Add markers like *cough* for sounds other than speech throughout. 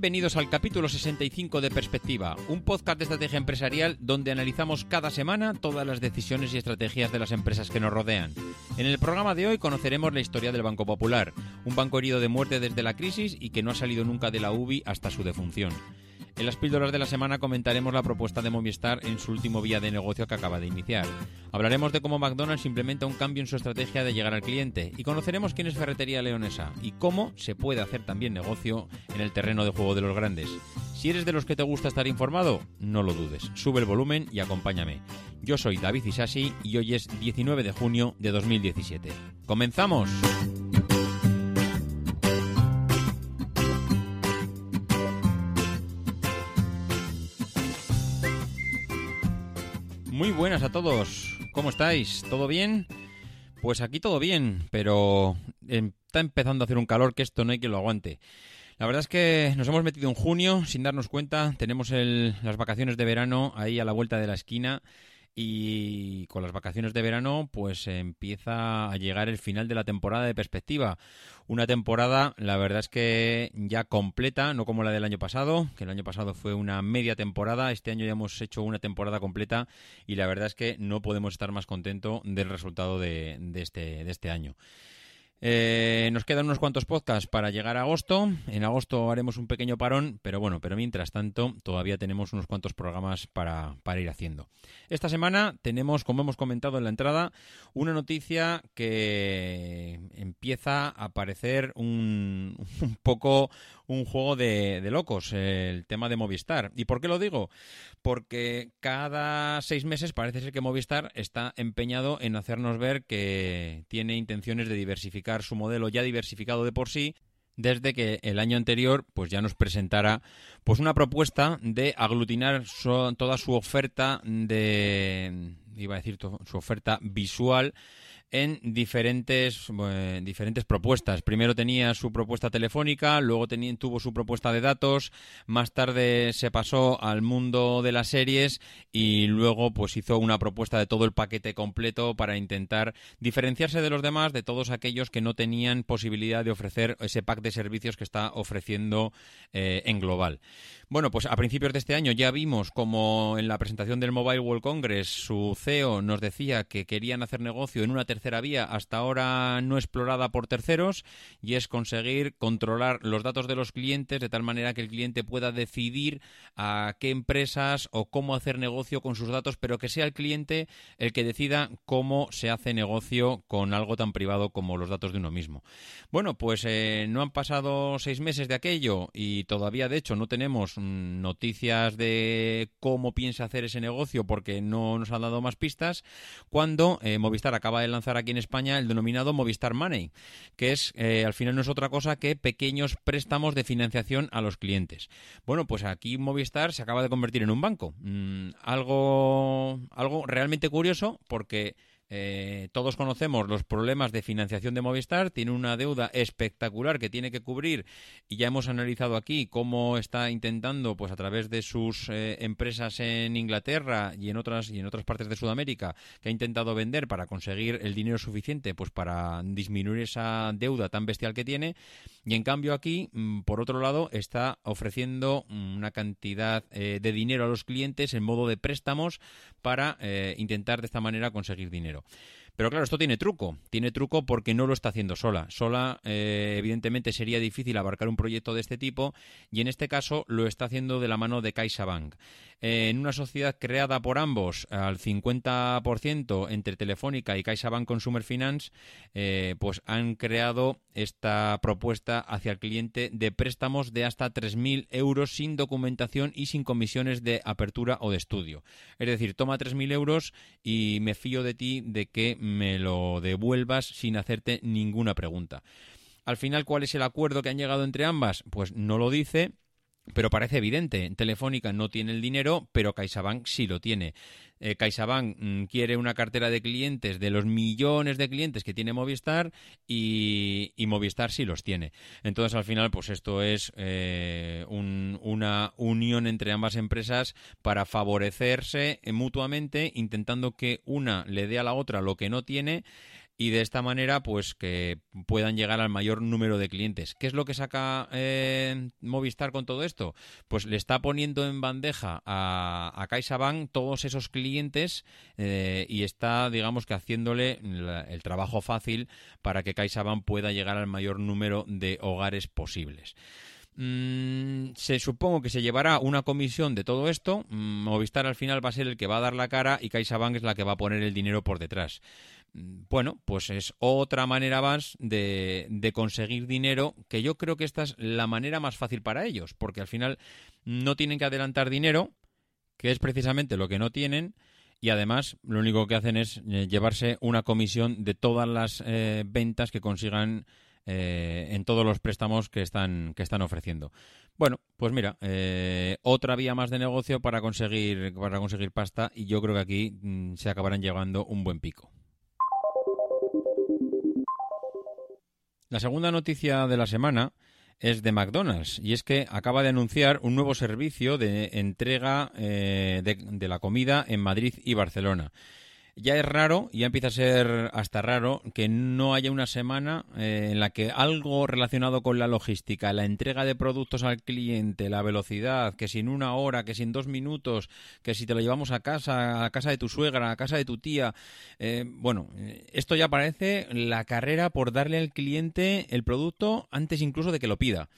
Bienvenidos al capítulo 65 de Perspectiva, un podcast de estrategia empresarial donde analizamos cada semana todas las decisiones y estrategias de las empresas que nos rodean. En el programa de hoy conoceremos la historia del Banco Popular, un banco herido de muerte desde la crisis y que no ha salido nunca de la UBI hasta su defunción. En las píldoras de la semana comentaremos la propuesta de Movistar en su último vía de negocio que acaba de iniciar. Hablaremos de cómo McDonald's implementa un cambio en su estrategia de llegar al cliente y conoceremos quién es Ferretería Leonesa y cómo se puede hacer también negocio en el terreno de juego de los grandes. Si eres de los que te gusta estar informado, no lo dudes. Sube el volumen y acompáñame. Yo soy David Isasi y hoy es 19 de junio de 2017. ¡Comenzamos! Muy buenas a todos. ¿Cómo estáis? ¿Todo bien? Pues aquí todo bien, pero está empezando a hacer un calor que esto no hay que lo aguante. La verdad es que nos hemos metido en junio sin darnos cuenta. Tenemos las vacaciones de verano ahí a la vuelta de la esquina y con las vacaciones de verano pues empieza a llegar el final de la temporada de perspectiva. Una temporada, la verdad es que ya completa, no como la del año pasado, que el año pasado fue una media temporada, este año ya hemos hecho una temporada completa y la verdad es que no podemos estar más contentos del resultado de, de este, de este año. Eh, nos quedan unos cuantos podcasts para llegar a agosto. En agosto haremos un pequeño parón, pero bueno, pero mientras tanto todavía tenemos unos cuantos programas para, para ir haciendo. Esta semana tenemos, como hemos comentado en la entrada, una noticia que empieza a parecer un, *laughs* un poco un juego de, de locos, el tema de Movistar. ¿Y por qué lo digo? Porque cada seis meses parece ser que Movistar está empeñado en hacernos ver que tiene intenciones de diversificar su modelo ya diversificado de por sí desde que el año anterior pues ya nos presentara pues una propuesta de aglutinar su- toda su oferta de iba a decir to- su oferta visual en diferentes eh, diferentes propuestas. Primero tenía su propuesta telefónica, luego tuvo su propuesta de datos, más tarde se pasó al mundo de las series y luego pues hizo una propuesta de todo el paquete completo para intentar diferenciarse de los demás, de todos aquellos que no tenían posibilidad de ofrecer ese pack de servicios que está ofreciendo eh, en global. Bueno, pues a principios de este año ya vimos como en la presentación del Mobile World Congress su CEO nos decía que querían hacer negocio en una tercera vía hasta ahora no explorada por terceros y es conseguir controlar los datos de los clientes de tal manera que el cliente pueda decidir a qué empresas o cómo hacer negocio con sus datos, pero que sea el cliente el que decida cómo se hace negocio con algo tan privado como los datos de uno mismo. Bueno, pues eh, no han pasado seis meses de aquello y todavía, de hecho, no tenemos noticias de cómo piensa hacer ese negocio porque no nos han dado más pistas. Cuando eh, Movistar acaba de lanzar aquí en España el denominado Movistar Money, que es eh, al final no es otra cosa que pequeños préstamos de financiación a los clientes. Bueno, pues aquí Movistar se acaba de convertir en un banco. Mm, algo, algo realmente curioso porque eh, todos conocemos los problemas de financiación de Movistar, tiene una deuda espectacular que tiene que cubrir y ya hemos analizado aquí cómo está intentando, pues a través de sus eh, empresas en Inglaterra y en otras y en otras partes de Sudamérica, que ha intentado vender para conseguir el dinero suficiente, pues para disminuir esa deuda tan bestial que tiene. Y en cambio aquí, mm, por otro lado, está ofreciendo mm, una cantidad eh, de dinero a los clientes en modo de préstamos para eh, intentar de esta manera conseguir dinero. Pero claro, esto tiene truco. Tiene truco porque no lo está haciendo sola. Sola, eh, evidentemente, sería difícil abarcar un proyecto de este tipo y en este caso lo está haciendo de la mano de CaixaBank. En una sociedad creada por ambos al 50% entre Telefónica y CaixaBank Consumer Finance, eh, pues han creado esta propuesta hacia el cliente de préstamos de hasta 3.000 euros sin documentación y sin comisiones de apertura o de estudio. Es decir, toma 3.000 euros y me fío de ti de que me lo devuelvas sin hacerte ninguna pregunta. Al final, ¿cuál es el acuerdo que han llegado entre ambas? Pues no lo dice, pero parece evidente. Telefónica no tiene el dinero, pero CaixaBank sí lo tiene. Eh, CaixaBank mm, quiere una cartera de clientes de los millones de clientes que tiene Movistar y, Movistar sí los tiene. Entonces, al final, pues esto es eh, un- una unión entre ambas empresas para favorecerse eh, mutuamente, intentando que una le dé a la otra lo que no tiene y de esta manera pues que puedan llegar al mayor número de clientes. ¿Qué es lo que saca eh, Movistar con todo esto? Pues le está poniendo en bandeja a, a CaixaBank todos esos clientes eh, y está, digamos que haciéndole el trabajo fácil para que CaixaBank pueda llegar al mayor número de hogares posibles. Mm, se supongo que se llevará una comisión de todo esto. Mm, Movistar al final va a ser el que va a dar la cara y CaixaBank es la que va a poner el dinero por detrás. Mm, Bueno, pues es otra manera más de, conseguir dinero, que yo creo que esta es la manera más fácil para ellos, porque al final no tienen que adelantar dinero, que es precisamente lo que no tienen, y además lo único que hacen es eh, llevarse una comisión de todas las eh, ventas que consigan eh, en todos los préstamos que están, que están ofreciendo. Bueno, pues mira, eh, otra vía más de negocio para conseguir, para conseguir pasta y yo creo que aquí mm, se acabarán llevando un buen pico. La segunda noticia de la semana es de McDonald's y es que acaba de anunciar un nuevo servicio de entrega eh, de, de la comida en Madrid y Barcelona. Ya es raro, ya empieza a ser hasta raro, que no haya una semana eh, en la que algo relacionado con la logística, la entrega de productos al cliente, la velocidad, que si en una hora, que si en dos minutos, que si te lo llevamos a casa, a casa de tu suegra, a casa de tu tía, eh, bueno, eh, esto ya parece la carrera por darle al cliente el producto antes incluso de que lo pida.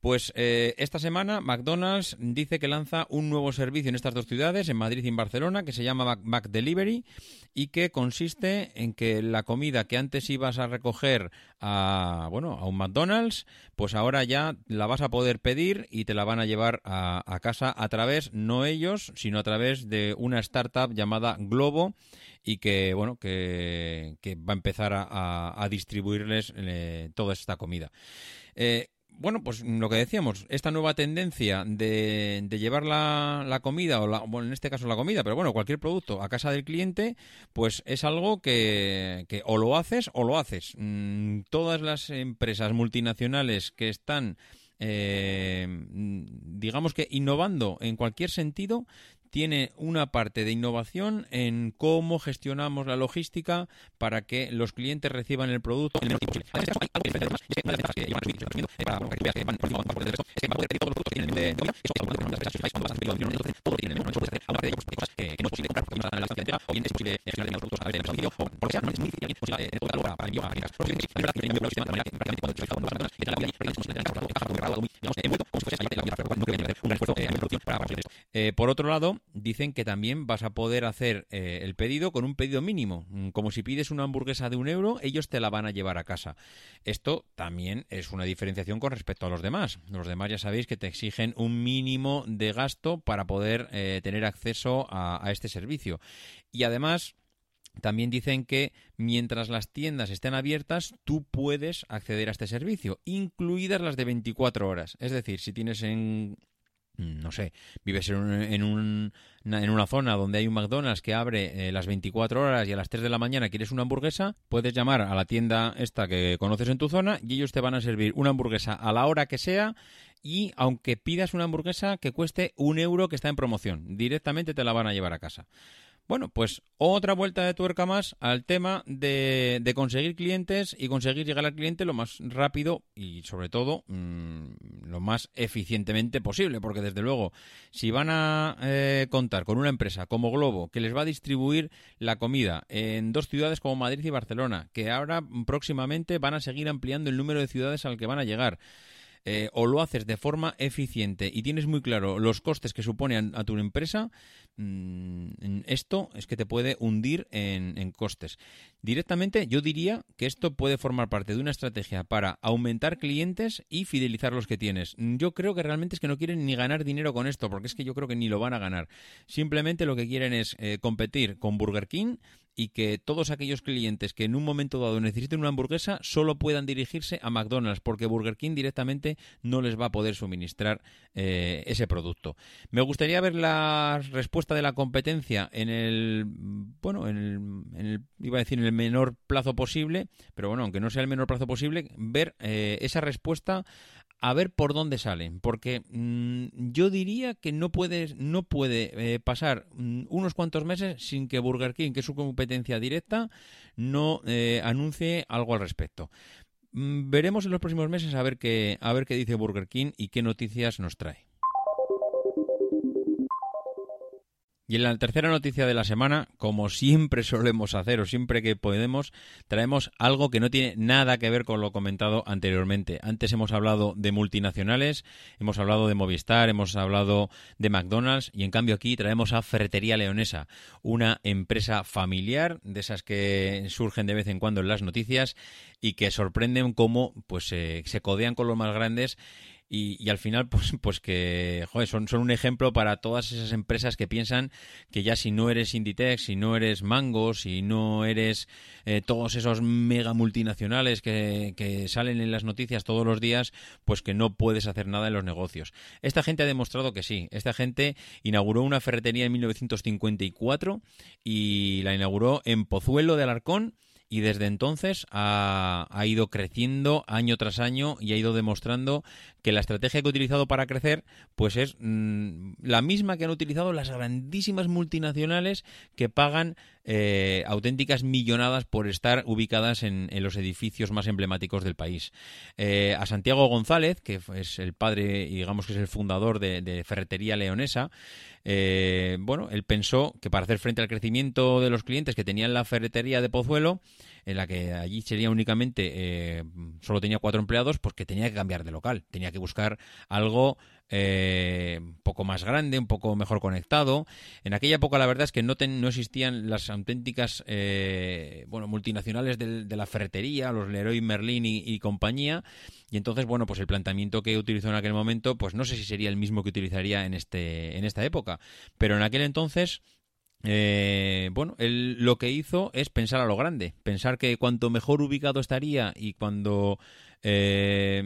Pues eh, esta semana McDonald's dice que lanza un nuevo servicio en estas dos ciudades, en Madrid y en Barcelona, que se llama Mac Delivery y que consiste en que la comida que antes ibas a recoger a bueno a un McDonald's, pues ahora ya la vas a poder pedir y te la van a llevar a, casa a través no ellos, sino a través de una startup llamada Globo y que bueno que, va a empezar a distribuirles eh, toda esta comida. Eh, bueno, pues lo que decíamos, esta nueva tendencia de, de llevar la, comida, o la- bueno, en este caso la comida, pero bueno, cualquier producto a casa del cliente, pues es algo que, que o lo haces o lo haces. Mm, todas las empresas multinacionales que están, eh, mm, digamos que innovando en cualquier sentido, tiene una parte de innovación en cómo gestionamos la logística para que los clientes reciban el producto en el tiempo eh, eh, eh. Eh, por otro lado, dicen que también vas a poder hacer eh, el pedido con un pedido mínimo. Mm, Como si pides una hamburguesa de un euro, ellos te la van a llevar a casa. Esto también es una diferenciación con respecto a los demás. Los demás ya sabéis que te exigen un mínimo de gasto para poder eh, tener acceso a, a este servicio. Y además, también dicen que mientras las tiendas estén abiertas, tú puedes acceder a este servicio, incluidas las de 24 horas. Es decir, si tienes en no sé, vives en, un- en, un- en una zona donde hay un McDonald's que abre eh, las 24 horas y a las 3 de la mañana quieres una hamburguesa, puedes llamar a la tienda esta que conoces en tu zona y ellos te van a servir una hamburguesa a la hora que sea y aunque pidas una hamburguesa que cueste un euro que está en promoción, directamente te la van a llevar a casa. Bueno, pues otra vuelta de tuerca más al tema de, conseguir clientes y conseguir llegar al cliente lo más rápido y sobre todo mm, lo más eficientemente posible, porque desde luego si van a eh, contar con una empresa como Globo que les va a distribuir la comida en dos ciudades como Madrid y Barcelona, que ahora próximamente van a seguir ampliando el número de ciudades al que van a llegar, eh, o lo haces de forma eficiente y tienes muy claro los costes que supone a, tu empresa, esto es que te puede hundir en, en costes. Directamente yo diría que esto puede formar parte de una estrategia para aumentar clientes y fidelizar los que tienes. Yo creo que realmente es que no quieren ni ganar dinero con esto, porque es que yo creo que ni lo van a ganar. Simplemente lo que quieren es eh, competir con Burger King y que todos aquellos clientes que en un momento dado necesiten una hamburguesa solo puedan dirigirse a McDonald's, porque Burger King directamente no les va a poder suministrar eh, ese producto. Me gustaría ver la respuesta de la competencia en el, bueno, en el, en el- iba a decir en el menor plazo posible, pero bueno, aunque no sea el menor plazo posible, ver eh, esa respuesta a ver por dónde salen, porque mm, yo diría que no puede, no puede eh, pasar mm, unos cuantos meses sin que Burger King, que es su competencia directa, no eh, anuncie algo al respecto. Mm, veremos en los próximos meses a ver qué, a ver qué dice Burger King y qué noticias nos trae. Y en la tercera noticia de la semana, como siempre solemos hacer o siempre que podemos, traemos algo que no tiene nada que ver con lo comentado anteriormente. Antes hemos hablado de multinacionales, hemos hablado de Movistar, hemos hablado de McDonald's y en cambio aquí traemos a Ferretería Leonesa, una empresa familiar de esas que surgen de vez en cuando en las noticias y que sorprenden cómo pues se codean con los más grandes y, y al final *laughs* pues pues que joder, son, son un ejemplo para todas esas empresas que piensan que ya si no eres Inditex, si no eres Mango, si no eres eh, todos esos mega multinacionales que, que salen en las noticias todos los días, pues que no puedes hacer nada en los negocios. Esta gente ha demostrado que sí. Esta gente inauguró una ferretería en 1954 y la inauguró en Pozuelo de Alarcón y desde entonces ha, ha, ido creciendo año tras año y ha ido demostrando que la estrategia que ha utilizado para crecer pues es mmm, la misma que han utilizado las grandísimas multinacionales que pagan eh, auténticas millonadas por estar ubicadas en, los edificios más emblemáticos del país. Eh, a Santiago González, que es el padre y digamos que es el fundador de, de Ferretería Leonesa, eh, bueno, él pensó que para hacer frente al crecimiento de los clientes que tenían la ferretería de Pozuelo, en la que allí sería únicamente, eh, solo tenía cuatro empleados, pues que tenía que cambiar de local, tenía que buscar algo eh, un poco más grande, un poco mejor conectado. En aquella época la verdad es que no, no existían las auténticas eh, bueno, multinacionales de, de, la ferretería, los Leroy Merlin y, y, compañía. Y entonces, bueno, pues el planteamiento que utilizó en aquel momento, pues no sé si sería el mismo que utilizaría en, este, en esta época. Pero en aquel entonces... Eh, bueno, él lo que hizo es pensar a lo grande, pensar que cuanto mejor ubicado estaría y cuando eh,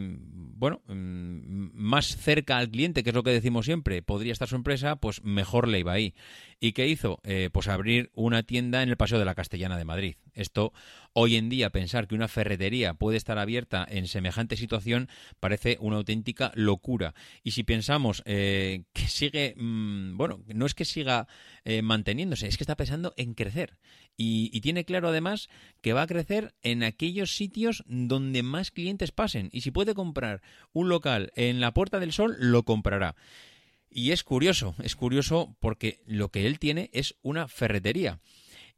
bueno, más cerca al cliente, que es lo que decimos siempre, podría estar su empresa, pues mejor le iba ahí. ¿Y qué hizo? Eh, pues abrir una tienda en el Paseo de la Castellana de Madrid. Esto, hoy en día, pensar que una ferretería puede estar abierta en semejante situación parece una auténtica locura. Y si pensamos eh, que sigue, mmm, bueno, no es que siga eh, manteniéndose, es que está pensando en crecer. Y, y tiene claro además que va a crecer en aquellos sitios donde más clientes pasen. Y si puede comprar un local en la Puerta del Sol, lo comprará. Y es curioso, es curioso porque lo que él tiene es una ferretería.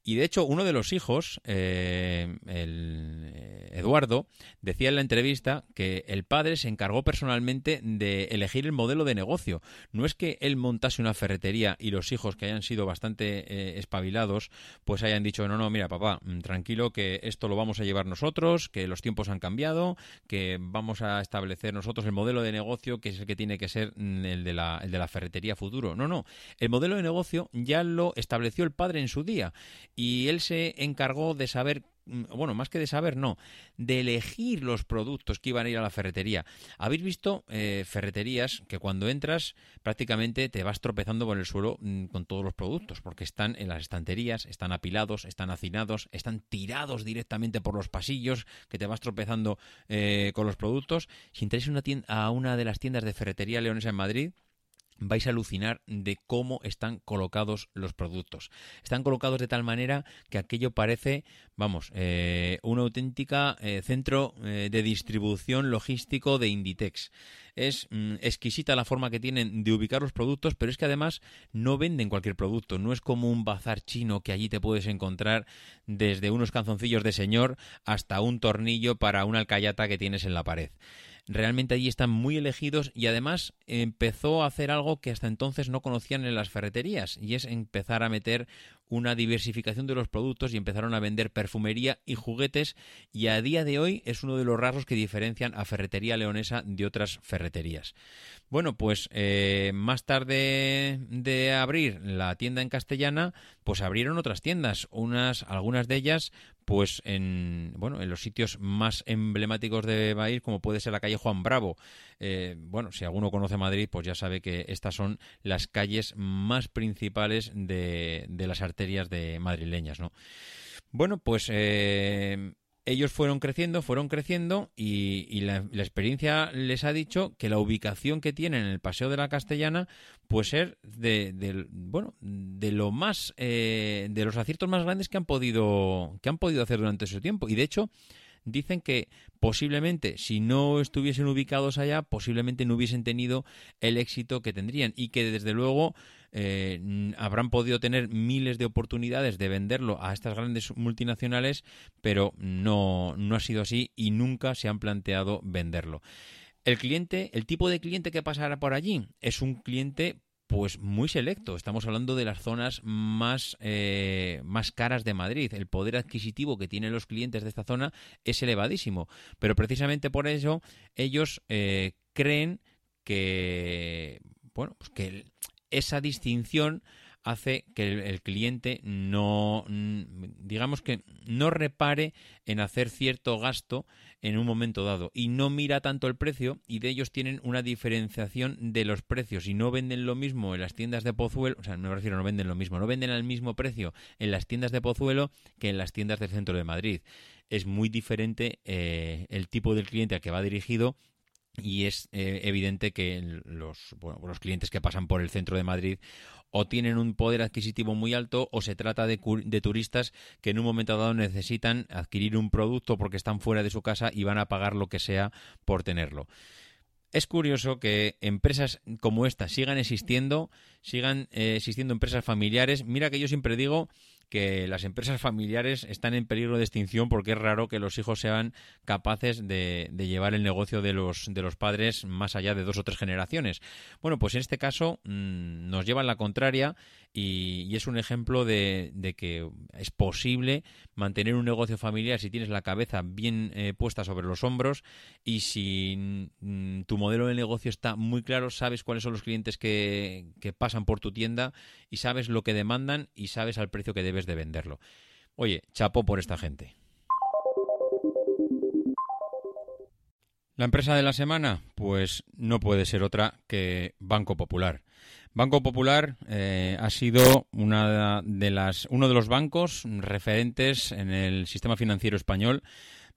Y de hecho, uno de los hijos, eh, el eh, Eduardo, decía en la entrevista que el padre se encargó personalmente de elegir el modelo de negocio. No es que él montase una ferretería y los hijos, que hayan sido bastante eh, espabilados, pues hayan dicho, no, no, mira, papá, mm, tranquilo, que esto lo vamos a llevar nosotros, que los tiempos han cambiado, que vamos a establecer nosotros el modelo de negocio que es el que tiene que ser mm, el de la, el de la ferretería futuro. No, no, el modelo de negocio ya lo estableció el padre en su día y él se encargó de saber bueno, más que de saber, no, de elegir los productos que iban a ir a la ferretería. Habéis visto eh, ferreterías que cuando entras prácticamente te vas tropezando por el suelo mmm, con todos los productos, porque están en las estanterías, están apilados, están hacinados, están tirados directamente por los pasillos, que te vas tropezando eh, con los productos. Si entráis una tienda, a una de las tiendas de ferretería leonesa en Madrid, vais a alucinar de cómo están colocados los productos. Están colocados de tal manera que aquello parece, vamos, eh, una auténtica eh, centro eh, de distribución logístico de Inditex. Es mm, exquisita la forma que tienen de ubicar los productos, pero es que además no venden cualquier producto. No es como un bazar chino que allí te puedes encontrar desde unos calzoncillos de señor hasta un tornillo para una alcayata que tienes en la pared. Realmente allí están muy elegidos y además empezó a hacer algo que hasta entonces no conocían en las ferreterías y es empezar a meter una diversificación de los productos y empezaron a vender perfumería y juguetes y a día de hoy es uno de los rasgos que diferencian a Ferretería Leonesa de otras ferreterías. Bueno, pues eh, más tarde de abrir la tienda en castellana, pues abrieron otras tiendas, unas, algunas de ellas pues en bueno en los sitios más emblemáticos de Bahía como puede ser la calle Juan Bravo. Eh, bueno si alguno conoce Madrid pues ya sabe que estas son las calles más principales de, de las arterias de madrileñas no bueno pues eh, ellos fueron creciendo, fueron creciendo y, la, la experiencia les ha dicho que la ubicación que tienen en el Paseo de la Castellana puede ser de, bueno de lo más eh, de los aciertos más grandes que han podido que han podido hacer durante ese tiempo. Y de hecho dicen que posiblemente si no estuviesen ubicados allá posiblemente no hubiesen tenido el éxito que tendrían y que desde luego eh, habrán podido tener miles de oportunidades de venderlo a estas grandes multinacionales pero no no ha sido así y nunca se han planteado venderlo el cliente, el tipo de cliente que pasará por allí es un cliente pues muy selecto. Estamos hablando de las zonas más, eh, más caras de Madrid. El poder adquisitivo que tienen los clientes de esta zona es elevadísimo. Pero precisamente por eso ellos eh, creen que bueno, pues que esa distinción hace que el, cliente no mm, digamos que no repare en hacer cierto gasto en un momento dado y no mira tanto el precio y de ellos tienen una diferenciación de los precios y no venden lo mismo en las tiendas de Pozuelo, o sea, me refiero no venden lo mismo, no venden al mismo precio en las tiendas de Pozuelo que en las tiendas del centro de Madrid. Es muy diferente eh, el tipo del cliente al que va dirigido y es eh, evidente que los, los clientes que pasan por el centro de Madrid o tienen un poder adquisitivo muy alto o se trata de, de turistas que en un momento dado necesitan adquirir un producto porque están fuera de su casa y van a pagar lo que sea por tenerlo. Es curioso que empresas como esta sigan existiendo, sigan eh, existiendo empresas familiares. Mira que yo siempre digo que las empresas familiares están en peligro de extinción porque es raro que los hijos sean capaces de, llevar el negocio de los, de los padres más allá de dos o tres generaciones. Bueno, pues en este caso mm, nos llevan la contraria y, es un ejemplo de, que es posible mantener un negocio familiar si tienes la cabeza bien eh, puesta sobre los hombros y si tu modelo de negocio está muy claro, sabes cuáles son los clientes que, que pasan por tu tienda y sabes lo que demandan y sabes al precio que debes de venderlo. Oye, chapo por esta gente. La empresa de la semana, pues no puede ser otra que Banco Popular. Banco Popular eh, ha sido una de las, uno de los bancos referentes en el sistema financiero español,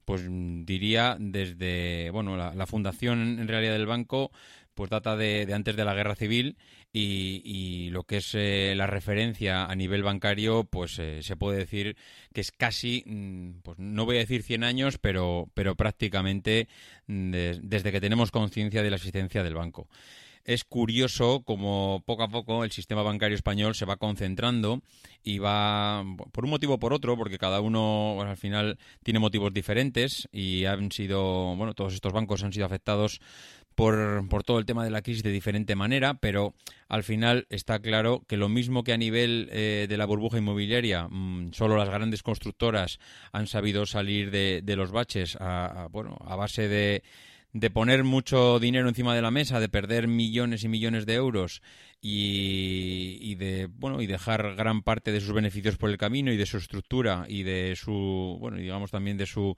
pues diría desde bueno la, fundación en realidad del banco, pues data de, antes de la guerra civil y, y lo que es eh, la referencia a nivel bancario, pues eh, se puede decir que es casi, mm, pues no voy a decir 100 años, pero, pero prácticamente mm, des- desde que tenemos conciencia de la existencia del banco. Es curioso como poco a poco el sistema bancario español se va concentrando y va, por un motivo o por otro, porque cada uno pues, al final tiene motivos diferentes y han sido, bueno, todos estos bancos han sido afectados por, por todo el tema de la crisis de diferente manera, pero al final está claro que lo mismo que a nivel eh, de la burbuja inmobiliaria, mm, solo las grandes constructoras han sabido salir de, los baches a, bueno, a base de, de poner mucho dinero encima de la mesa, de perder millones y millones de euros y, y de bueno y dejar gran parte de sus beneficios por el camino y de su estructura y de su bueno y digamos también de su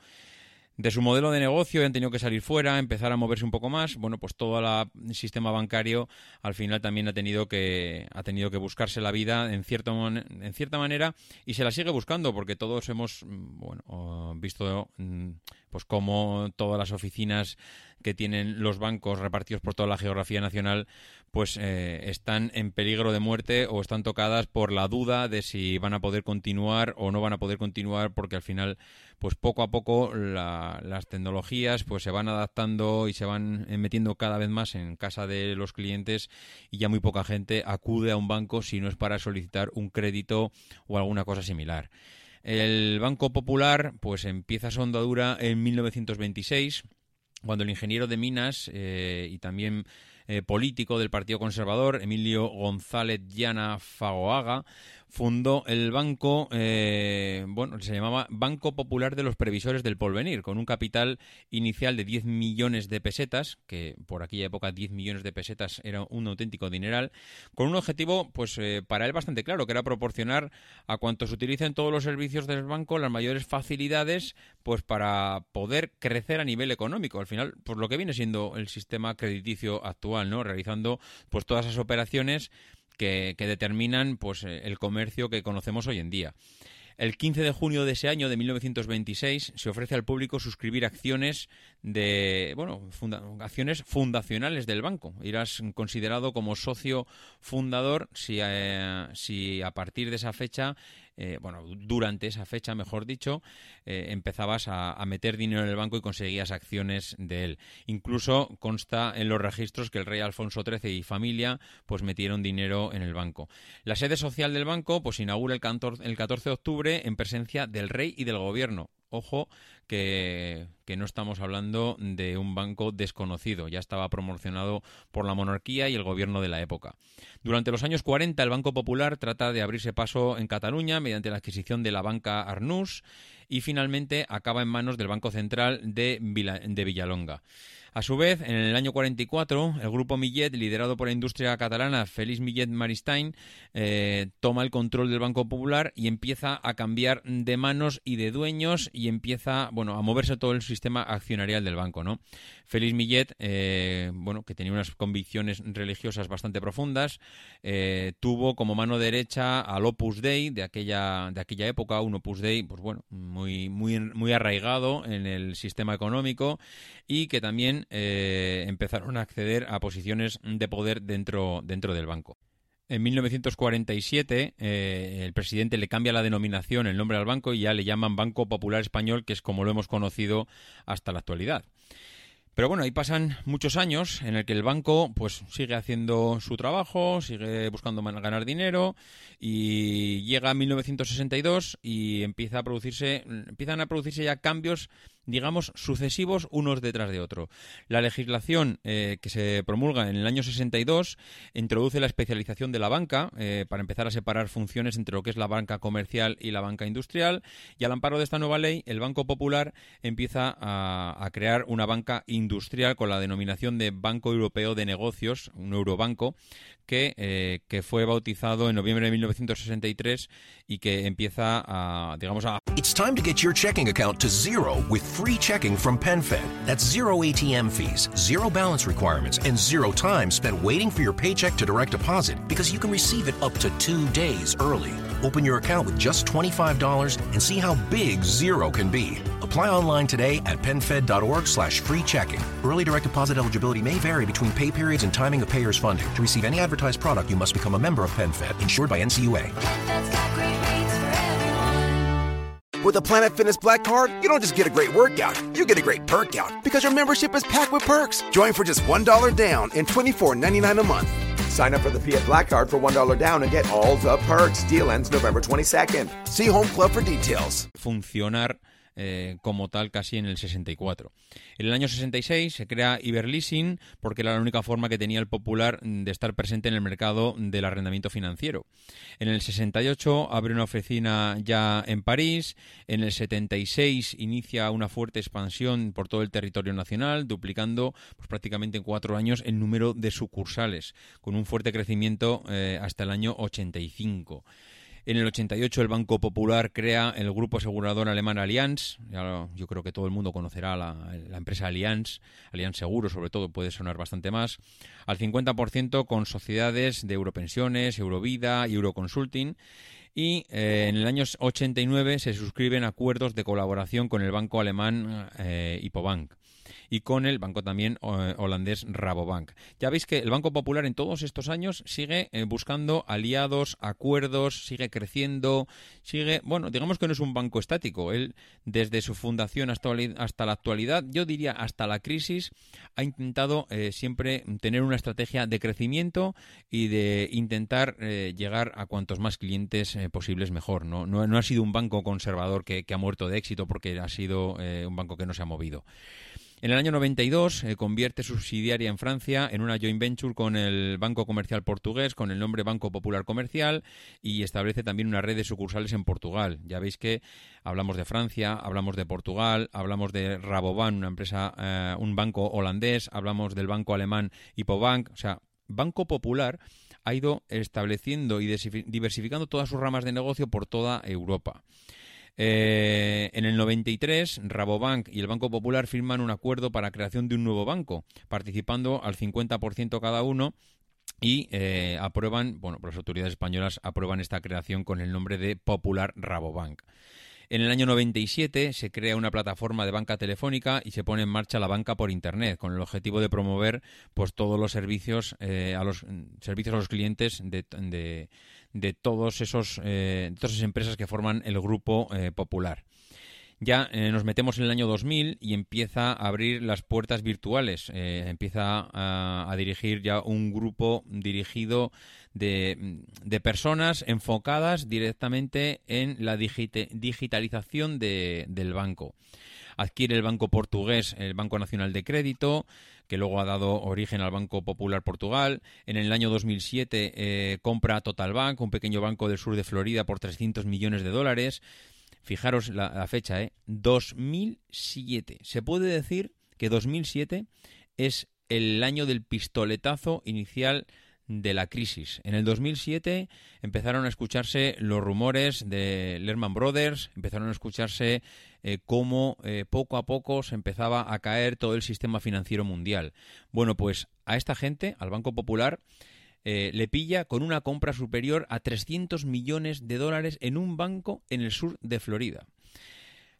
de su modelo de negocio han tenido que salir fuera, empezar a moverse un poco más. Bueno, pues todo el sistema bancario al final también ha tenido que ha tenido que buscarse la vida en cierta man- en cierta manera y se la sigue buscando porque todos hemos mm, bueno visto mm, pues cómo todas las oficinas que tienen los bancos repartidos por toda la geografía nacional pues eh, están en peligro de muerte o están tocadas por la duda de si van a poder continuar o no van a poder continuar porque al final pues poco a poco la- las tecnologías pues se van adaptando y se van eh, metiendo cada vez más en casa de los clientes y ya muy poca gente acude a un banco si no es para solicitar un crédito o alguna cosa similar. El Banco Popular pues empieza su andadura en 1926 cuando el ingeniero de minas eh, y también eh, político del Partido Conservador, Emilio González Llana Fagoaga, fundó el banco, eh, bueno, se llamaba Banco Popular de los Previsores del Porvenir, con un capital inicial de 10 millones de pesetas, que por aquella época 10 millones de pesetas era un auténtico dineral, con un objetivo, pues eh, para él bastante claro, que era proporcionar a cuantos utilicen todos los servicios del banco las mayores facilidades, pues para poder crecer a nivel económico. Al final, por lo que viene siendo el sistema crediticio actual, ¿no? Realizando, pues todas esas operaciones que, determinan pues eh, el comercio que conocemos hoy en día. El 15 de junio de ese año, de 1926, se ofrece al público suscribir acciones de, bueno, acciones fundacionales del banco. Irás considerado como socio fundador si, eh, si a partir de esa fecha, eh, bueno, durante esa fecha, mejor dicho, eh, empezabas a, a meter dinero en el banco y conseguías acciones de él. Incluso consta en los registros que el rey Alfonso XIII y familia pues metieron dinero en el banco. La sede social del banco pues inaugura el 14, el 14 de octubre en presencia del rey y del gobierno. Ojo que, no estamos hablando de un banco desconocido, ya estaba promocionado por la monarquía y el gobierno de la época. Durante los años 40 el Banco Popular trata de abrirse paso en Cataluña mediante la adquisición de la banca Arnús y finalmente acaba en manos del Banco Central de, Vila- de Villalonga. A su vez, en el año 44, el grupo Millet, liderado por la industria catalana Félix Millet Maristain, eh, toma el control del Banco Popular y empieza a cambiar de manos y de dueños y empieza, a moverse todo el sistema accionarial del banco, ¿no? Félix Millet, eh, bueno, que tenía unas convicciones religiosas bastante profundas, eh, tuvo como mano derecha al Opus Dei de aquella, de aquella época, un Opus Dei, pues bueno, muy, muy, muy arraigado en el sistema económico y que también eh, empezaron a acceder a posiciones de poder dentro, dentro del banco. En 1947 eh, el presidente le cambia la denominación, el nombre al banco y ya le llaman Banco Popular Español, que es como lo hemos conocido hasta la actualidad. Pero bueno, ahí pasan muchos años en el que el banco pues sigue haciendo su trabajo, sigue buscando ganar dinero y llega 1962 y empieza a producirse empiezan a producirse ya cambios digamos sucesivos unos detrás de otro. La legislación eh, que se promulga en el año 62 introduce la especialización de la banca eh, para empezar a separar funciones entre lo que es la banca comercial y la banca industrial y al amparo de esta nueva ley el Banco Popular empieza a, a crear una banca industrial con la denominación de Banco Europeo de Negocios, un eurobanco, eh, que fue bautizado en noviembre de 1963 y que empieza a, digamos, a It's time to get your checking account to zero with free checking from PenFed. That's zero ATM fees, zero balance requirements, and zero time spent waiting for your paycheck to direct deposit because you can receive it up to two days early. Open your account with just $25 and see how big zero can be. Apply online today at penfed.org slash free checking. Early direct deposit eligibility may vary between pay periods and timing of payer's funding. To receive any advertised product, you must become a member of PenFed, insured by NCUA. That's got great rates for everyone. With a Planet Fitness Black Card, you don't just get a great workout, you get a great perk out because your membership is packed with perks. Join for just $1 down and $24.99 a month. Sign up for the PF Black Card for $1 down and get all the perks. Deal ends November 22nd. See Home Club for details. funcionar eh, como tal casi en el 64. En el año 66 se crea Iberleasing porque era la única forma que tenía el Popular de estar presente en el mercado del arrendamiento financiero. En el 68 abre una oficina ya en París. En el 76 inicia una fuerte expansión por todo el territorio nacional, duplicando pues, prácticamente en cuatro años el número de sucursales, con un fuerte crecimiento eh, hasta el año 85. En el 88 el Banco Popular crea el grupo asegurador alemán Allianz. Ya yo creo que todo el mundo conocerá la, la empresa Allianz. Allianz Seguro, sobre todo, puede sonar bastante más. Al 50% con sociedades de Europensiones, Eurovida y Euroconsulting. Y eh, en el año 89 se suscriben acuerdos de colaboración con el banco alemán eh, Hipobank y con el banco también eh, holandés Rabobank. Ya veis que el Banco Popular en todos estos años sigue eh, buscando aliados, acuerdos, sigue creciendo, sigue, bueno, digamos que no es un banco estático. Él desde su fundación hasta, hasta la actualidad, yo diría hasta la crisis, ha intentado eh, siempre tener una estrategia de crecimiento y de intentar eh, llegar a cuantos más clientes eh, posibles mejor. ¿no? No, no ha sido un banco conservador que, que ha muerto de éxito porque ha sido un banco que no se ha movido. En el año 92 eh, convierte subsidiaria en Francia en una joint venture con el Banco Comercial Portugués con el nombre Banco Popular Comercial y establece también una red de sucursales en Portugal. Ya veis que hablamos de Francia, hablamos de Portugal, hablamos de Rabobank, una empresa, eh, un banco holandés, hablamos del banco alemán Hipobank, o sea, Banco Popular ha ido estableciendo y diversificando todas sus ramas de negocio por toda Europa. Eh, en el 93, Rabobank y el Banco Popular firman un acuerdo para creación de un nuevo banco, participando al 50% cada uno y eh, aprueban, bueno, las autoridades españolas aprueban esta creación con el nombre de Popular Rabobank. En el año 97 se crea una plataforma de banca telefónica y se pone en marcha la banca por internet con el objetivo de promover pues todos los servicios eh, a los mm, servicios a los clientes de- de todos esos eh, todas esas empresas que forman el grupo eh, popular. Ya eh, nos metemos en el año 2000 y empieza a abrir las puertas virtuales. eh, empieza a, dirigir ya un grupo dirigido de, personas enfocadas directamente en la digitalización de- del banco. Adquiere el Banco Portugués, el Banco Nacional de Crédito, que luego ha dado origen al Banco Popular Portugal. En el año 2007 eh, compra Total Bank, un pequeño banco del sur de Florida, por 300 millones de dólares. Fijaros la, fecha, ¿eh? 2007. Se puede decir que 2007 es el año del pistoletazo inicial de la crisis. En el 2007 empezaron a escucharse los rumores de Lehman Brothers, empezaron a escucharse eh, cómo eh, poco a poco se empezaba a caer todo el sistema financiero mundial. Bueno, pues a esta gente, al Banco Popular, eh, le pilla con una compra superior a 300 millones de dólares en un banco en el sur de Florida.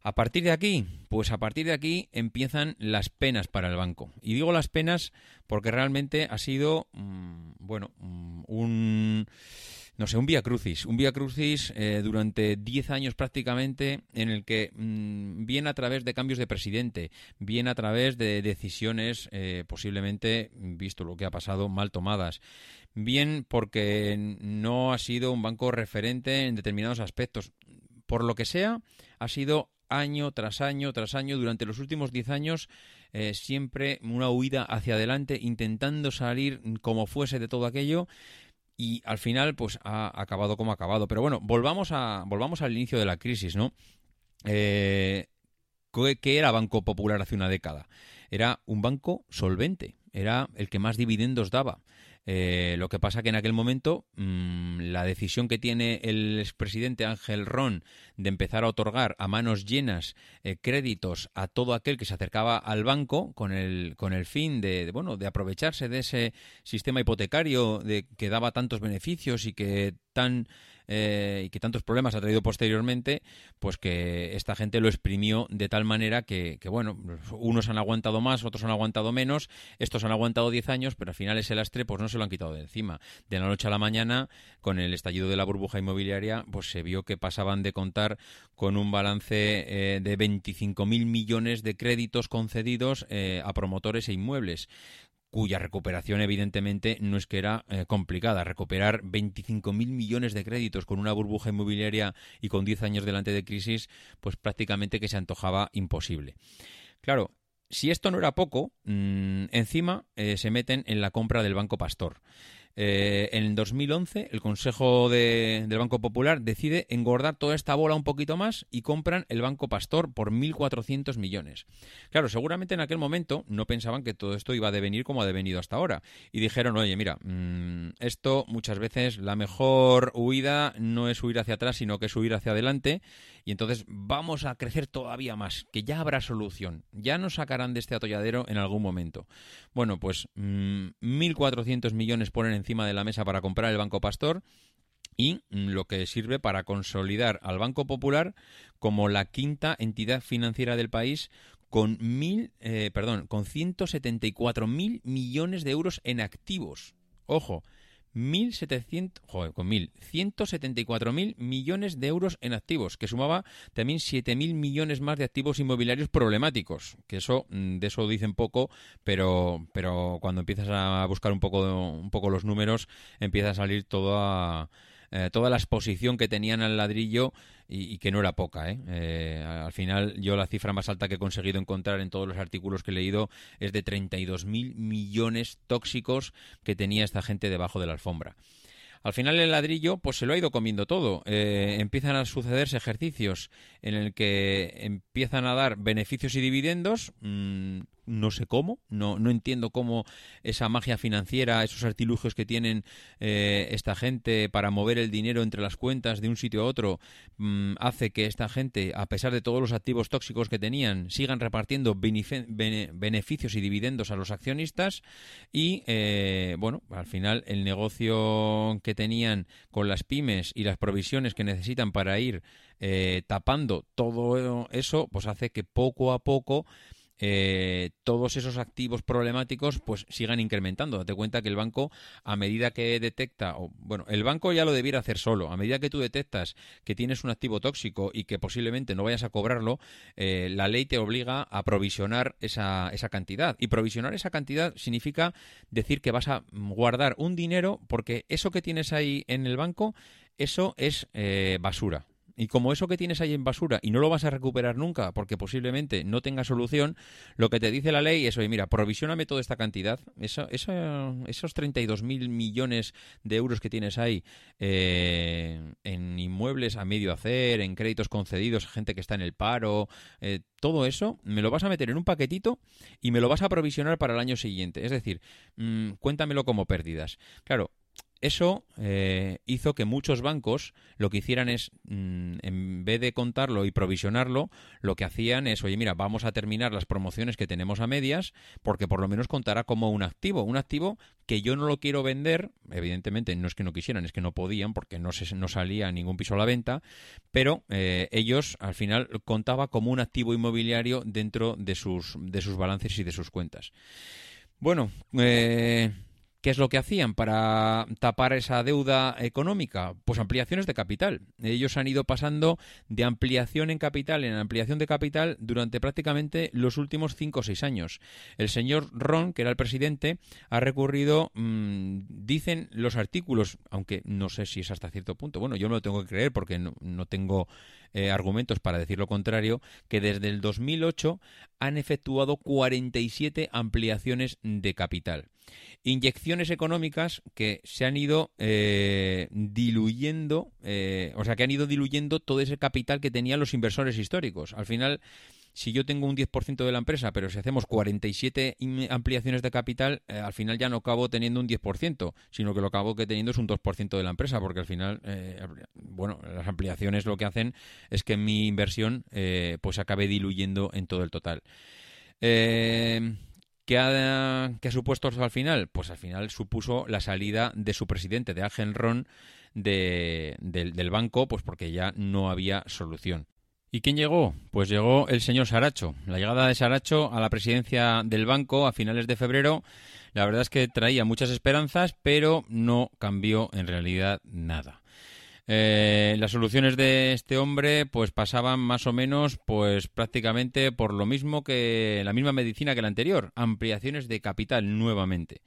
A partir de aquí, pues a partir de aquí empiezan las penas para el banco. Y digo las penas porque realmente ha sido, mm, bueno, mm, un, no sé, un vía crucis. Un vía crucis eh, durante 10 años prácticamente en el que, mm, bien a través de cambios de presidente, bien a través de decisiones eh, posiblemente, visto lo que ha pasado, mal tomadas, bien porque no ha sido un banco referente en determinados aspectos. Por lo que sea, ha sido año tras año tras año durante los últimos 10 años eh, siempre una huida hacia adelante intentando salir como fuese de todo aquello y al final pues ha acabado como ha acabado pero bueno volvamos a volvamos al inicio de la crisis no eh, ¿qué, era Banco Popular hace una década? Era un banco solvente, era el que más dividendos daba. Eh, lo que pasa que en aquel momento mmm, la decisión que tiene el expresidente Ángel Ron de empezar a otorgar a manos llenas eh, créditos a todo aquel que se acercaba al banco con el, con el fin de, de, bueno de aprovecharse de ese sistema hipotecario de, que daba tantos beneficios y que tan eh, y que tantos problemas ha traído posteriormente, pues que esta gente lo exprimió de tal manera que, que, bueno, unos han aguantado más, otros han aguantado menos, estos han aguantado 10 años, pero al final ese lastre pues no se lo han quitado de encima. De la noche a la mañana, con el estallido de la burbuja inmobiliaria, pues se vio que pasaban de contar con un balance eh, de 25.000 millones de créditos concedidos eh, a promotores e inmuebles cuya recuperación evidentemente no es que era eh, complicada. Recuperar 25.000 millones de créditos con una burbuja inmobiliaria y con 10 años delante de crisis, pues prácticamente que se antojaba imposible. Claro, si esto no era poco, mmm, encima eh, se meten en la compra del Banco Pastor. Eh, en 2011 el Consejo de, del Banco Popular decide engordar toda esta bola un poquito más y compran el Banco Pastor por 1.400 millones. Claro, seguramente en aquel momento no pensaban que todo esto iba a devenir como ha devenido hasta ahora. Y dijeron, oye, mira, mmm, esto muchas veces la mejor huida no es huir hacia atrás, sino que es huir hacia adelante. Y entonces vamos a crecer todavía más, que ya habrá solución. Ya nos sacarán de este atolladero en algún momento. Bueno, pues mmm, 1.400 millones ponen encima de la mesa para comprar el Banco Pastor y lo que sirve para consolidar al Banco Popular como la quinta entidad financiera del país con mil, eh, perdón, con 174 mil millones de euros en activos. Ojo, 1.700, joder, con 1.000, 174.000 millones de euros en activos, que sumaba también 7.000 millones más de activos inmobiliarios problemáticos, que eso, de eso dicen poco, pero, pero cuando empiezas a buscar un poco, un poco los números, empieza a salir toda, eh, toda la exposición que tenían al ladrillo y, que no era poca. ¿eh? Eh, al final, yo la cifra más alta que he conseguido encontrar en todos los artículos que he leído es de 32.000 millones tóxicos que tenía esta gente debajo de la alfombra. Al final el ladrillo pues se lo ha ido comiendo todo. Eh, empiezan a sucederse ejercicios en el que empiezan a dar beneficios y dividendos. mm, no sé cómo, no, no entiendo cómo esa magia financiera, esos artilugios que tienen eh, esta gente para mover el dinero entre las cuentas de un sitio a otro, mm, hace que esta gente, a pesar de todos los activos tóxicos que tenían, sigan repartiendo beneficios y dividendos a los accionistas y, eh, bueno, al final el negocio que tenían con las pymes y las provisiones que necesitan para ir eh, tapando todo eso, pues hace que poco a poco eh, todos esos activos problemáticos pues sigan incrementando. Date cuenta que el banco, a medida que detecta, o, bueno, el banco ya lo debiera hacer solo, a medida que tú detectas que tienes un activo tóxico y que posiblemente no vayas a cobrarlo, eh, la ley te obliga a provisionar esa, esa cantidad. Y provisionar esa cantidad significa decir que vas a guardar un dinero porque eso que tienes ahí en el banco, eso es eh, basura. Y como eso que tienes ahí en basura y no lo vas a recuperar nunca porque posiblemente no tenga solución, lo que te dice la ley es, oye, mira, provisióname toda esta cantidad, eso, eso, esos 32.000 millones de euros que tienes ahí eh, en inmuebles a medio hacer, en créditos concedidos a gente que está en el paro, eh, todo eso, me lo vas a meter en un paquetito y me lo vas a provisionar para el año siguiente. Es decir, mm, cuéntamelo como pérdidas. Claro, eso eh, hizo que muchos bancos lo que hicieran es, mm, en vez de contarlo y provisionarlo, lo que hacían es, oye, mira, vamos a terminar las promociones que tenemos a medias, porque por lo menos contará como un activo. Un activo que yo no lo quiero vender, evidentemente no es que no quisieran, es que no podían, porque no, se, no salía ningún piso a la venta, pero eh, ellos al final contaba como un activo inmobiliario dentro de sus, de sus balances y de sus cuentas. Bueno, eh, ¿Qué es lo que hacían para tapar esa deuda económica? Pues ampliaciones de capital. Ellos han ido pasando de ampliación en capital en ampliación de capital durante prácticamente los últimos cinco o seis años. El señor Ron, que era el presidente, ha recurrido, mmm, dicen los artículos, aunque no sé si es hasta cierto punto, bueno, yo no lo tengo que creer porque no, no tengo eh, argumentos para decir lo contrario, que desde el 2008 han efectuado 47 ampliaciones de capital. Inyecciones económicas que se han ido eh, diluyendo, eh, o sea, que han ido diluyendo todo ese capital que tenían los inversores históricos. Al final, si yo tengo un 10% de la empresa, pero si hacemos 47 ampliaciones de capital, eh, al final ya no acabo teniendo un 10%, sino que lo acabo que teniendo es un 2% de la empresa, porque al final, eh, bueno, las ampliaciones lo que hacen es que mi inversión eh, pues acabe diluyendo en todo el total. Eh, ¿Qué ha, ¿Qué ha, supuesto al final? Pues al final supuso la salida de su presidente, de Ángel Ron, de, del banco, pues porque ya no había solución. ¿Y quién llegó? Pues llegó el señor Saracho. La llegada de Saracho a la presidencia del banco a finales de febrero, la verdad es que traía muchas esperanzas, pero no cambió en realidad nada. Eh, las soluciones de este hombre pues pasaban más o menos pues prácticamente por lo mismo que la misma medicina que la anterior, ampliaciones de capital nuevamente.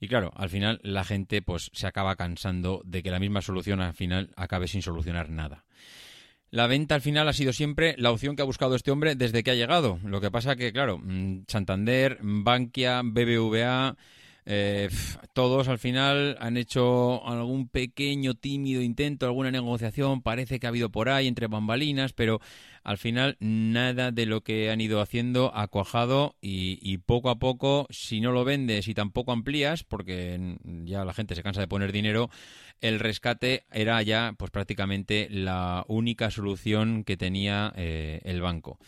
Y claro, al final la gente pues se acaba cansando de que la misma solución al final acabe sin solucionar nada. La venta al final ha sido siempre la opción que ha buscado este hombre desde que ha llegado. Lo que pasa que, claro, Santander, Bankia, BBVA, eh, todos al final han hecho algún pequeño tímido intento, alguna negociación, parece que ha habido por ahí entre bambalinas, pero al final nada de lo que han ido haciendo ha cuajado y, poco a poco, si no lo vendes y tampoco amplías, porque ya la gente se cansa de poner dinero, el rescate era ya pues prácticamente la única solución que tenía eh, el banco.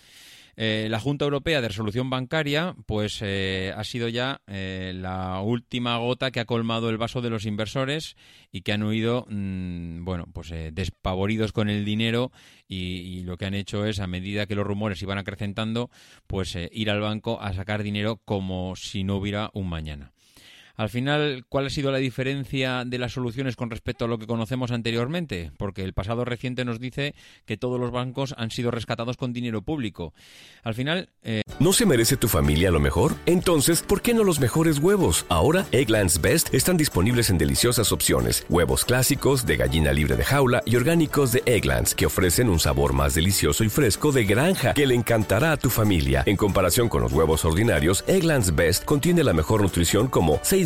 Eh, la Junta Europea de Resolución Bancaria, pues eh, ha sido ya eh, la última gota que ha colmado el vaso de los inversores y que han huido, mmm, bueno, pues despavoridos con el dinero y, y, lo que han hecho es, a medida que los rumores iban acrecentando, pues ir al banco a sacar dinero como si no hubiera un mañana. Al final, ¿cuál ha sido la diferencia de las soluciones con respecto a lo que conocemos anteriormente? Porque el pasado reciente nos dice que todos los bancos han sido rescatados con dinero público. Al final, eh, ¿No se merece tu familia lo mejor? Entonces, ¿por qué no los mejores huevos? Ahora, Egglands Best están disponibles en deliciosas opciones. Huevos clásicos, de gallina libre de jaula y orgánicos de Egglands, que ofrecen un sabor más delicioso y fresco de granja que le encantará a tu familia. En comparación con los huevos ordinarios, Egglands Best contiene la mejor nutrición como 6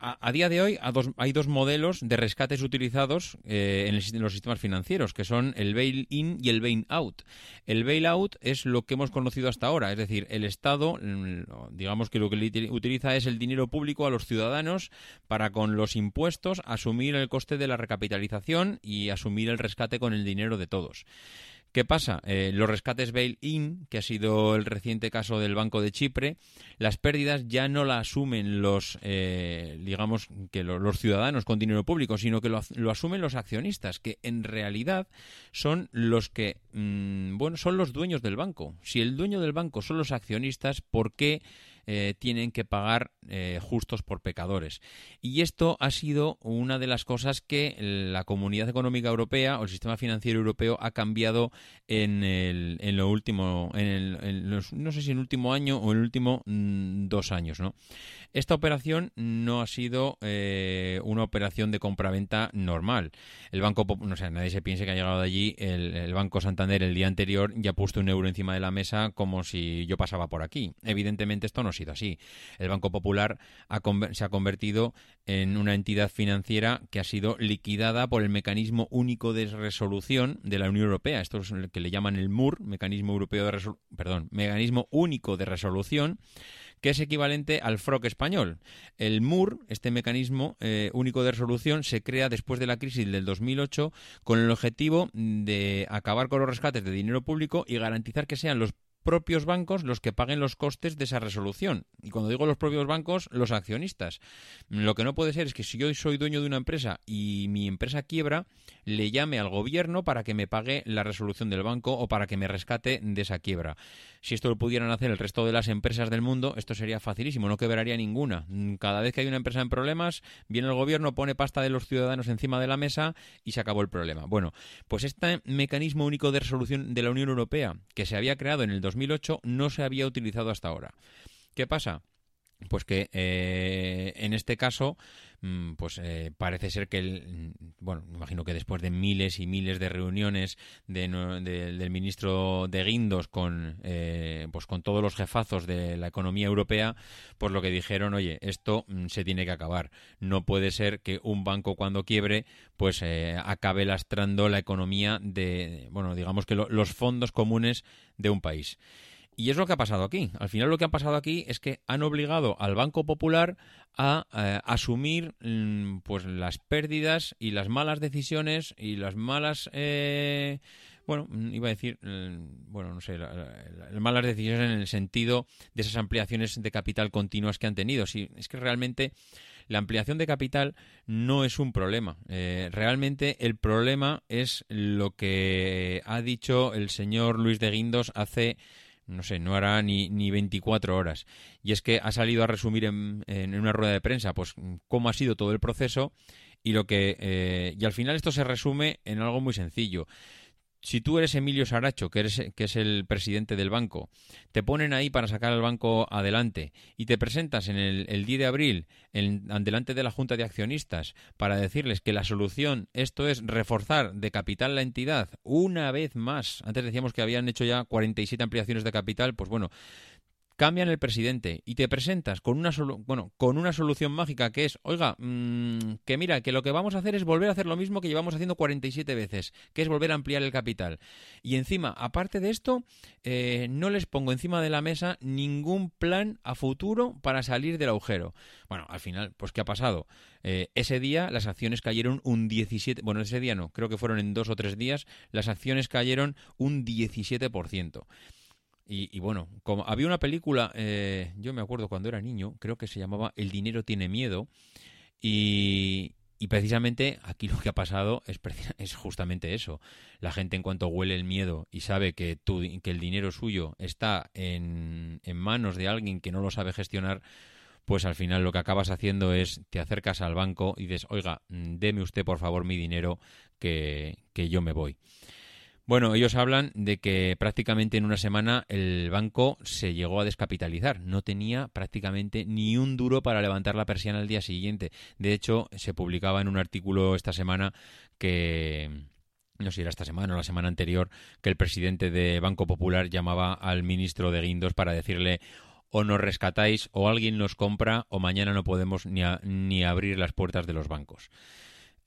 a, día de hoy hay dos modelos de rescates utilizados eh, en, el en los sistemas financieros, que son el bail-in y el bail-out. El bail-out es lo que hemos conocido hasta ahora, es decir, el Estado, mm, digamos que lo que li- utiliza es el dinero público a los ciudadanos para con los impuestos asumir el coste de la recapitalización y asumir el rescate con el dinero de todos. ¿Qué pasa? Eh, los rescates bail-in, que ha sido el reciente caso del Banco de Chipre, las pérdidas ya no la asumen los, eh, digamos, que lo- los ciudadanos con dinero público, sino que lo asumen los accionistas, que en realidad son los que, mm, bueno, son los dueños del banco. Si el dueño del banco son los accionistas, ¿por qué eh, tienen que pagar eh, justos por pecadores? Y esto ha sido una de las cosas que la Comunidad Económica Europea o el sistema financiero europeo ha cambiado en, el, en lo último, en, el- no sé si en el último año o en el último mm, dos años, ¿no? Esta operación no ha sido eh, una operación de compraventa normal. El Banco, no sé, nadie se piense que ha llegado de allí el, Banco Santander el día anterior y ha puesto un euro encima de la mesa como si yo pasaba por aquí. Evidentemente esto no ha sido así. El Banco Popular ha se ha convertido en una entidad financiera que ha sido liquidada por el mecanismo único de resolución de la Unión Europea. Esto es el que le llaman el MUR, mecanismo europeo de resolu- perdón, mecanismo único de resolución que es equivalente al FROC español. El MUR, este mecanismo eh, único de resolución, se crea después de la crisis del 2008 con el objetivo de acabar con los rescates de dinero público y garantizar que sean los propios bancos los que paguen los costes de esa resolución. Y cuando digo los propios bancos, los accionistas. Lo que no puede ser es que si yo soy dueño de una empresa y mi empresa quiebra, le llame al gobierno para que me pague la resolución del banco o para que me rescate de esa quiebra. Si esto lo pudieran hacer el resto de las empresas del mundo, esto sería facilísimo, no quebraría ninguna. Cada vez que hay una empresa en problemas, viene el gobierno, pone pasta de los ciudadanos encima de la mesa y se acabó el problema. Bueno, pues este mecanismo único de resolución de la Unión Europea, que se había creado en el 2008, no se había utilizado hasta ahora. ¿Qué pasa? Pues que eh, en este caso, mm, pues eh, parece ser que, el, mm, bueno, imagino que después de miles y miles de reuniones de de- del ministro de Guindos con, eh, pues con todos los jefazos de la economía europea, pues lo que dijeron, oye, esto mm, se tiene que acabar. No puede ser que un banco cuando quiebre, pues eh, acabe lastrando la economía de, bueno, digamos que lo- los fondos comunes de un país. Y es lo que ha pasado aquí. Al final lo que ha pasado aquí es que han obligado al Banco Popular a eh, asumir mm, pues las pérdidas y las malas decisiones y las malas eh, bueno mm, iba a decir mm, bueno no sé la- la- las malas decisiones en el sentido de esas ampliaciones de capital continuas que han tenido. Sí, es que realmente la ampliación de capital no es un problema. Eh, realmente el problema es lo que ha dicho el señor Luis de Guindos hace no sé, no hará ni, ni 24 horas. Y es que ha salido a resumir en, en una rueda de prensa, pues, cómo ha sido todo el proceso y lo que. eh, y al final esto se resume en algo muy sencillo. Si tú eres Emilio Saracho, que, eres, que es el presidente del banco, te ponen ahí para sacar al banco adelante y te presentas en el, el 10 de abril en, delante de la Junta de Accionistas para decirles que la solución, esto es reforzar de capital la entidad una vez más. Antes decíamos que habían hecho ya 47 ampliaciones de capital, pues bueno, cambian el presidente y te presentas con una solu- bueno con una solución mágica que es oiga mm, que mira que lo que vamos a hacer es volver a hacer lo mismo que llevamos haciendo 47 veces que es volver a ampliar el capital y encima aparte de esto eh, no les pongo encima de la mesa ningún plan a futuro para salir del agujero. Bueno al final pues qué ha pasado Eh, ese día las acciones cayeron un 17 bueno ese día no creo que fueron en dos o tres días las acciones cayeron un 17% y, y bueno, como había una película, eh, yo me acuerdo cuando era niño, creo que se llamaba El dinero tiene miedo, y, Y precisamente aquí lo que ha pasado es, justamente eso. La gente en cuanto huele el miedo y sabe que, tu- que el dinero suyo está en, en manos de alguien que no lo sabe gestionar, pues al final lo que acabas haciendo es te acercas al banco y dices, oiga, deme usted por favor mi dinero que yo me voy. Bueno, ellos hablan de que prácticamente en una semana el banco se llegó a descapitalizar. No tenía prácticamente ni un duro para levantar la persiana al día siguiente. De hecho, se publicaba en un artículo esta semana que no sé si era esta semana o la semana anterior, que el presidente de Banco Popular llamaba al ministro de Guindos para decirle o nos rescatáis o alguien nos compra o mañana no podemos ni, a- ni abrir las puertas de los bancos.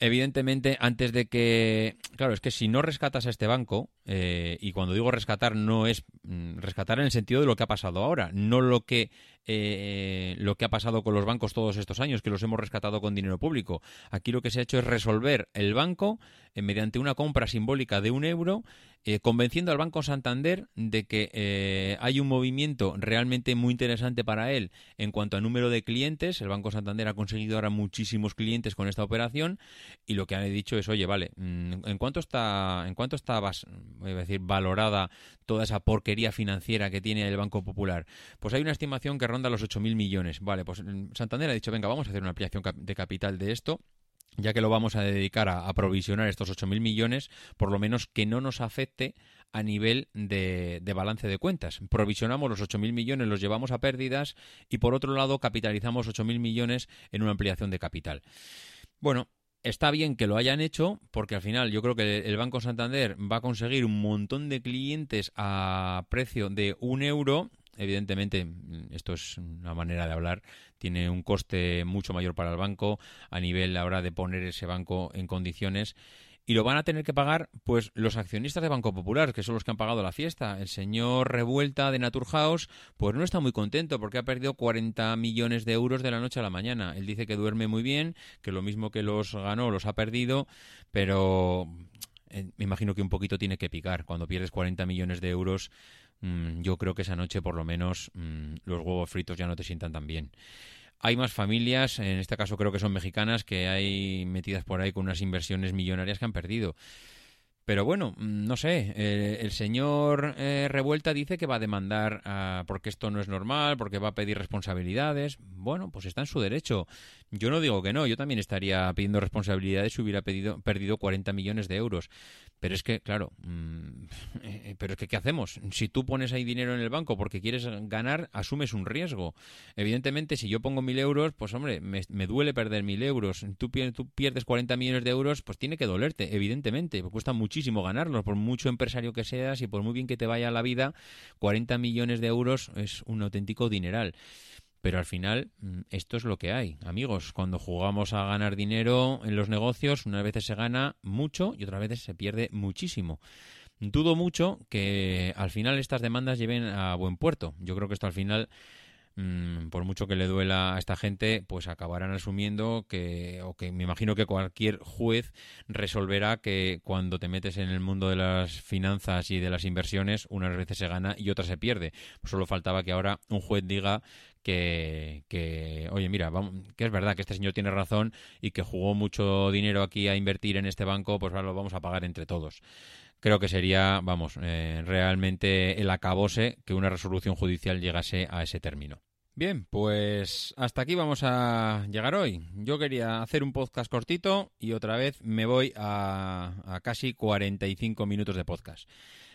Evidentemente, antes de que... Claro, es que si no rescatas a este banco, eh, y cuando digo rescatar no es mm, rescatar en el sentido de lo que ha pasado ahora, no lo que, eh, lo que ha pasado con los bancos todos estos años, que los hemos rescatado con dinero público. Aquí lo que se ha hecho es resolver el banco eh, mediante una compra simbólica de un euro, eh, convenciendo al Banco Santander de que eh, hay un movimiento realmente muy interesante para él en cuanto a número de clientes. El Banco Santander ha conseguido ahora muchísimos clientes con esta operación y lo que han dicho es, oye, vale, mm, ¿en cuánto está, en cuánto está decir, valorada toda esa porquería financiera que tiene el Banco Popular? Pues hay una estimación que ronda los 8.000 millones. Vale, pues mm, Santander ha dicho, venga, vamos a hacer una ampliación de capital de esto ya que lo vamos a dedicar a, a provisionar estos 8.000 millones, por lo menos que no nos afecte a nivel de, de balance de cuentas. Provisionamos los 8.000 millones, los llevamos a pérdidas y por otro lado capitalizamos 8.000 millones en una ampliación de capital. Bueno, está bien que lo hayan hecho porque al final yo creo que el Banco Santander va a conseguir un montón de clientes a precio de un euro. Evidentemente, esto es una manera de hablar, tiene un coste mucho mayor para el banco a nivel ahora de poner ese banco en condiciones y lo van a tener que pagar pues los accionistas de Banco Popular, que son los que han pagado la fiesta. El señor Revuelta de Naturhaus pues no está muy contento porque ha perdido 40 millones de euros de la noche a la mañana. Él dice que duerme muy bien, que lo mismo que los ganó los ha perdido, pero eh, me imagino que un poquito tiene que picar. Cuando pierdes 40 millones de euros, mm, yo creo que esa noche por lo menos mm, los huevos fritos ya no te sientan tan bien. Hay más familias, en este caso creo que son mexicanas, que hay metidas por ahí con unas inversiones millonarias que han perdido. Pero bueno, mm, no sé, el señor eh, Revuelta dice que va a demandar porque esto no es normal, porque va a pedir responsabilidades. Bueno, pues está en su derecho. Yo no digo que no, yo también estaría pidiendo responsabilidades si hubiera pedido, perdido 40 millones de euros. Pero es que, claro, mm, *laughs* eh, pero es que ¿qué hacemos? Si tú pones ahí dinero en el banco porque quieres ganar, asumes un riesgo. Evidentemente, si yo pongo mil euros, pues hombre, me, duele perder mil euros. Tú, tú pierdes 40 millones de euros, pues tiene que dolerte, evidentemente. Cuesta muchísimo ganarlos, por mucho empresario que seas y por muy bien que te vaya la vida, 40 millones de euros es un auténtico dineral. Pero al final, mm, esto es lo que hay. Amigos, cuando jugamos a ganar dinero en los negocios, unas veces se gana mucho y otras veces se pierde muchísimo. Dudo mucho que al final estas demandas lleven a buen puerto. Yo creo que esto al final, mm, por mucho que le duela a esta gente, pues acabarán asumiendo que, o que me imagino que cualquier juez resolverá que cuando te metes en el mundo de las finanzas y de las inversiones, unas veces se gana y otras se pierde. Solo faltaba que ahora un juez diga que, oye, mira, vamos, que es verdad que este señor tiene razón y que jugó mucho dinero aquí a invertir en este banco, pues ahora lo vamos a pagar entre todos. Creo que sería, vamos, eh, realmente el acabose que una resolución judicial llegase a ese término. Bien, pues hasta aquí vamos a llegar hoy. Yo quería hacer un podcast cortito y otra vez me voy a, a casi 45 minutos de podcast.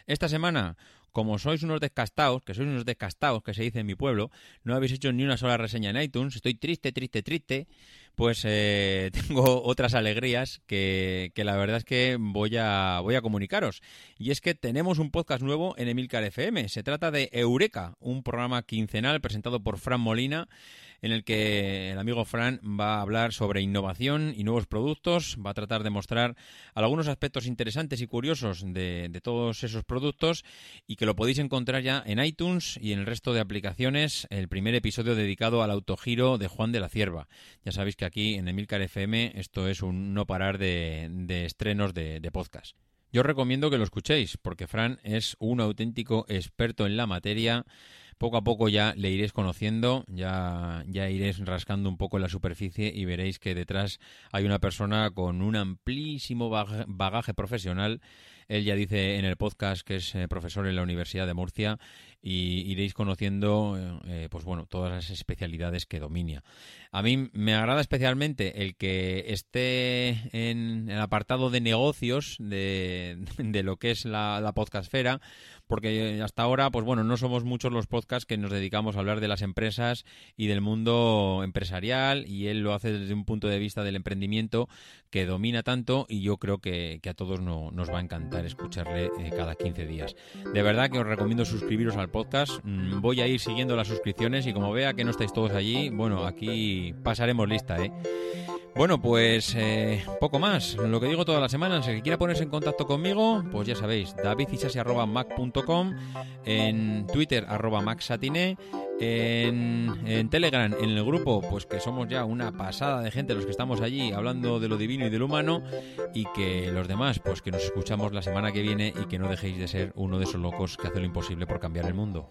Esta semana, como sois unos descastados, que sois unos descastados, que se dice en mi pueblo, no habéis hecho ni una sola reseña en iTunes, estoy triste, triste, triste, pues eh, *laughs* tengo otras alegrías que, que la verdad es que voy a, voy a comunicaros. Y es que tenemos un podcast nuevo en Emilcar FM. Se trata de Eureka, un programa quincenal presentado por Fran Molina, en el que el amigo Fran va a hablar sobre innovación y nuevos productos, va a tratar de mostrar algunos aspectos interesantes y curiosos de, todos esos productos y que lo podéis encontrar ya en iTunes y en el resto de aplicaciones, el primer episodio dedicado al autogiro de Juan de la Cierva. Ya sabéis que aquí en Emilcar FM esto es un no parar de, estrenos de, de podcast. Yo recomiendo que lo escuchéis, porque Fran es un auténtico experto en la materia, poco a poco ya le iréis conociendo, ya, ya iréis rascando un poco la superficie y veréis que detrás hay una persona con un amplísimo bagaje, bagaje profesional. Él ya dice en el podcast que es eh, profesor en la Universidad de Murcia y iréis conociendo eh, pues bueno todas las especialidades que domina. A mí me agrada especialmente el que esté en el apartado de negocios de, *laughs* de lo que es la, la podcastfera, porque hasta ahora, pues bueno, no somos muchos los podcasts que nos dedicamos a hablar de las empresas y del mundo empresarial, y él lo hace desde un punto de vista del emprendimiento que domina tanto, y yo creo que, a todos no, nos va a encantar escucharle eh, cada 15 días. De verdad que os recomiendo suscribiros al mm, voy a ir siguiendo las suscripciones, y como vea que no estáis todos allí, bueno, aquí pasaremos lista, ¿eh? Bueno, pues eh, poco más. Lo que digo todas las semanas, el que quiera ponerse en contacto conmigo, pues ya sabéis, davidisasi.mac.com, en Twitter, arroba en, en Telegram, en el grupo, pues que somos ya una pasada de gente los que estamos allí hablando de lo divino y de lo humano, y que los demás, pues que nos escuchamos la semana que viene y que no dejéis de ser uno de esos locos que hace lo imposible por cambiar el mundo.